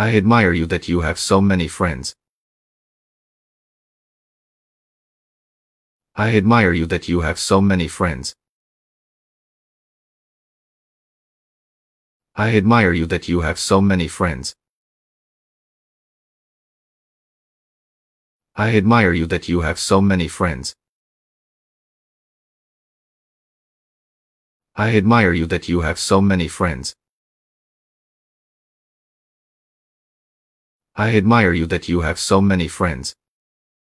I admire you that you have so many friends. I admire you that you have so many friends. I admire you that you have so many friends. I admire you that you have so many friends. I admire you that you have so many friends. I admire you that you have so many friends.